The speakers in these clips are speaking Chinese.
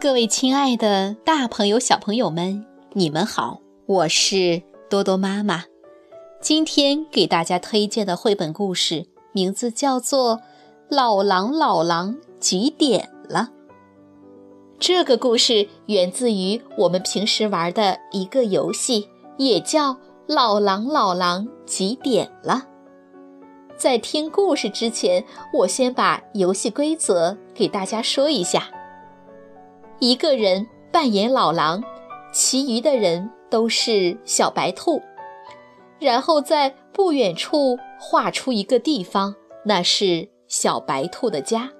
各位亲爱的大朋友、小朋友们，你们好，我是多多妈妈。今天给大家推荐的绘本故事名字叫做《老狼老狼几点了》。这个故事源自于我们平时玩的一个游戏，也叫《老狼老狼几点了》。在听故事之前，我先把游戏规则给大家说一下。一个人扮演老狼，其余的人都是小白兔。然后在不远处画出一个地方，那是小白兔的家。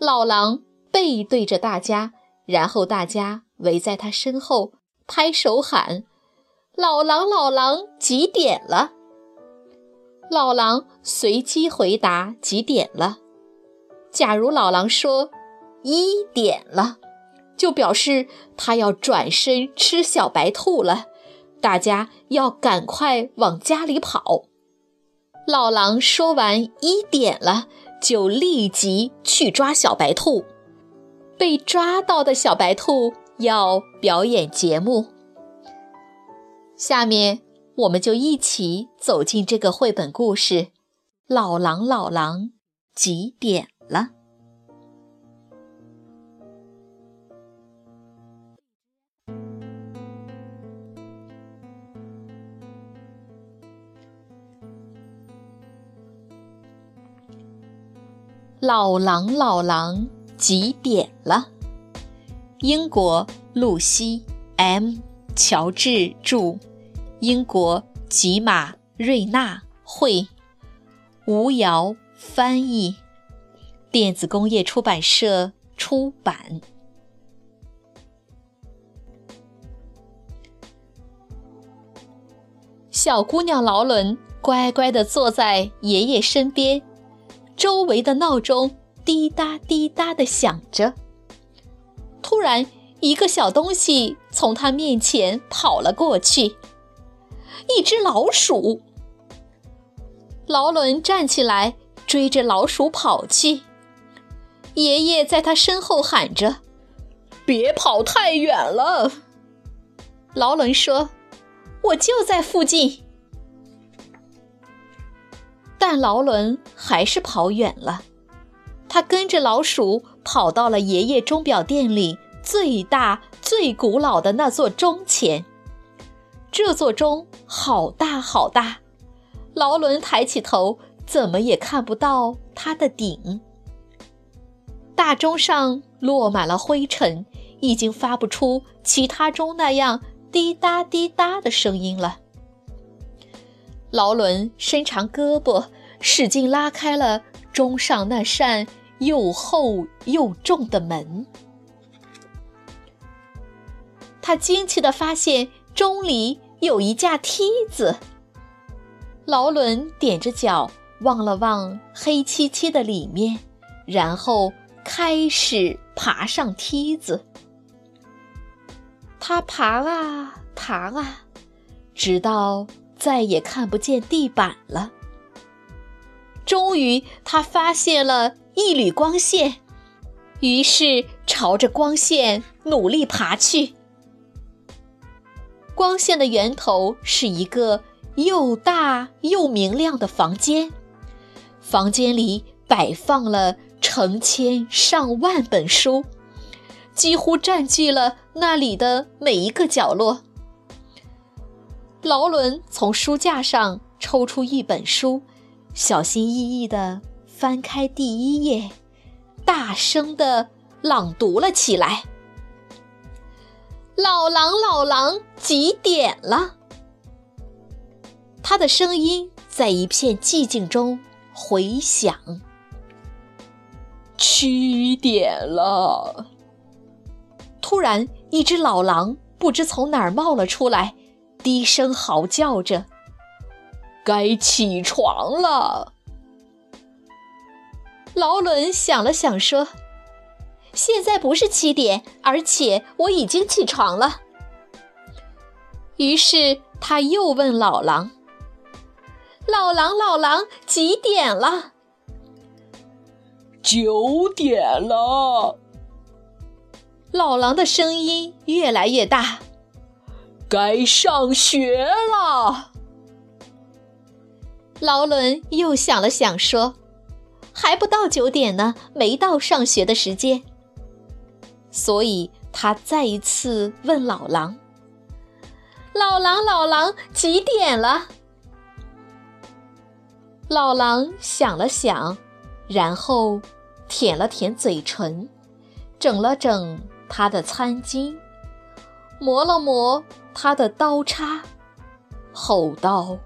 老狼背对着大家，然后大家围在他身后拍手喊：“老狼，老狼，几点了？”老狼随机回答：“几点了？”假如老狼说。一点了，就表示他要转身吃小白兔了，大家要赶快往家里跑。老狼说完一点了，就立即去抓小白兔。被抓到的小白兔要表演节目。下面我们就一起走进这个绘本故事：老狼，老狼，几点了？老狼，老狼，几点了？英国露西 ·M· 乔治著，英国吉马瑞纳绘，吴瑶翻译，电子工业出版社出版。小姑娘劳伦乖乖地坐在爷爷身边。周围的闹钟滴答滴答地响着。突然，一个小东西从他面前跑了过去，一只老鼠。劳伦站起来，追着老鼠跑去。爷爷在他身后喊着：“别跑太远了。”劳伦说：“我就在附近。”但劳伦还是跑远了，他跟着老鼠跑到了爷爷钟表店里最大、最古老的那座钟前。这座钟好大好大，劳伦抬起头，怎么也看不到它的顶。大钟上落满了灰尘，已经发不出其他钟那样滴答滴答的声音了。劳伦伸长胳膊，使劲拉开了钟上那扇又厚又重的门。他惊奇地发现钟里有一架梯子。劳伦踮着脚望了望黑漆漆的里面，然后开始爬上梯子。他爬啊爬啊，直到。再也看不见地板了。终于，他发现了一缕光线，于是朝着光线努力爬去。光线的源头是一个又大又明亮的房间，房间里摆放了成千上万本书，几乎占据了那里的每一个角落。劳伦从书架上抽出一本书，小心翼翼地翻开第一页，大声地朗读了起来：“老狼，老狼，几点了？”他的声音在一片寂静中回响。七点了。突然，一只老狼不知从哪儿冒了出来。低声嚎叫着：“该起床了。”劳伦想了想说：“现在不是七点，而且我已经起床了。”于是他又问老狼：“老狼，老狼，几点了？”“九点了。”老狼的声音越来越大：“该上学了。”劳伦又想了想，说：“还不到九点呢，没到上学的时间。”所以他再一次问老狼：“老狼，老狼，几点了？”老狼想了想，然后舔了舔嘴唇，整了整他的餐巾，磨了磨他的刀叉，吼道。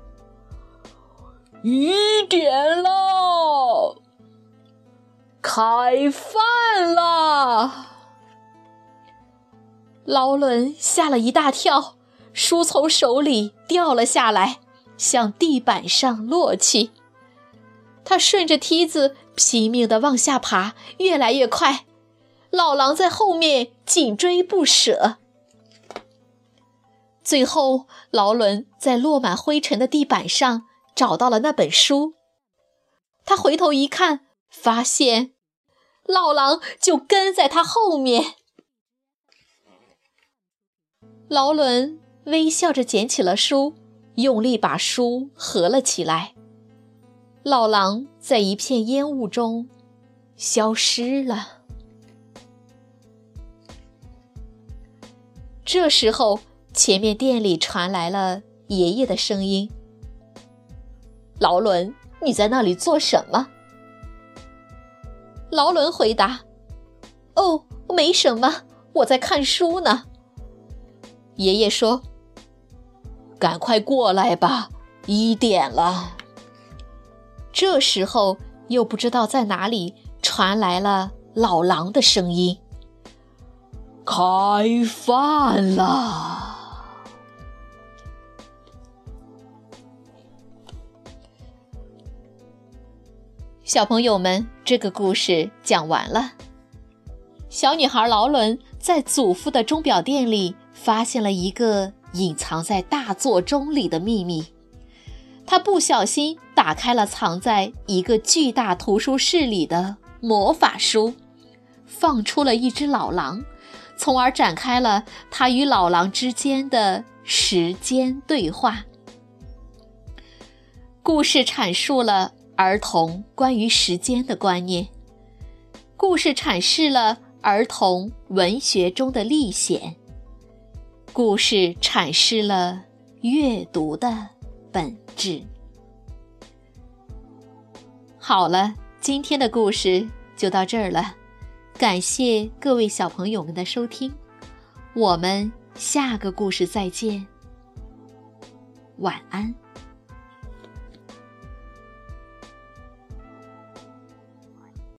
雨点了，开饭了！劳伦吓了一大跳，书从手里掉了下来，向地板上落去。他顺着梯子拼命地往下爬，越来越快。老狼在后面紧追不舍。最后，劳伦在落满灰尘的地板上。找到了那本书，他回头一看，发现老狼就跟在他后面。劳伦微笑着捡起了书，用力把书合了起来。老狼在一片烟雾中消失了。这时候，前面店里传来了爷爷的声音。劳伦，你在那里做什么？劳伦回答：“哦，没什么，我在看书呢。”爷爷说：“赶快过来吧，一点了。”这时候，又不知道在哪里传来了老狼的声音：“开饭了。”小朋友们，这个故事讲完了。小女孩劳伦在祖父的钟表店里发现了一个隐藏在大座钟里的秘密。她不小心打开了藏在一个巨大图书室里的魔法书，放出了一只老狼，从而展开了她与老狼之间的时间对话。故事阐述了。儿童关于时间的观念，故事阐释了儿童文学中的历险，故事阐释了阅读的本质。好了，今天的故事就到这儿了，感谢各位小朋友们的收听，我们下个故事再见，晚安。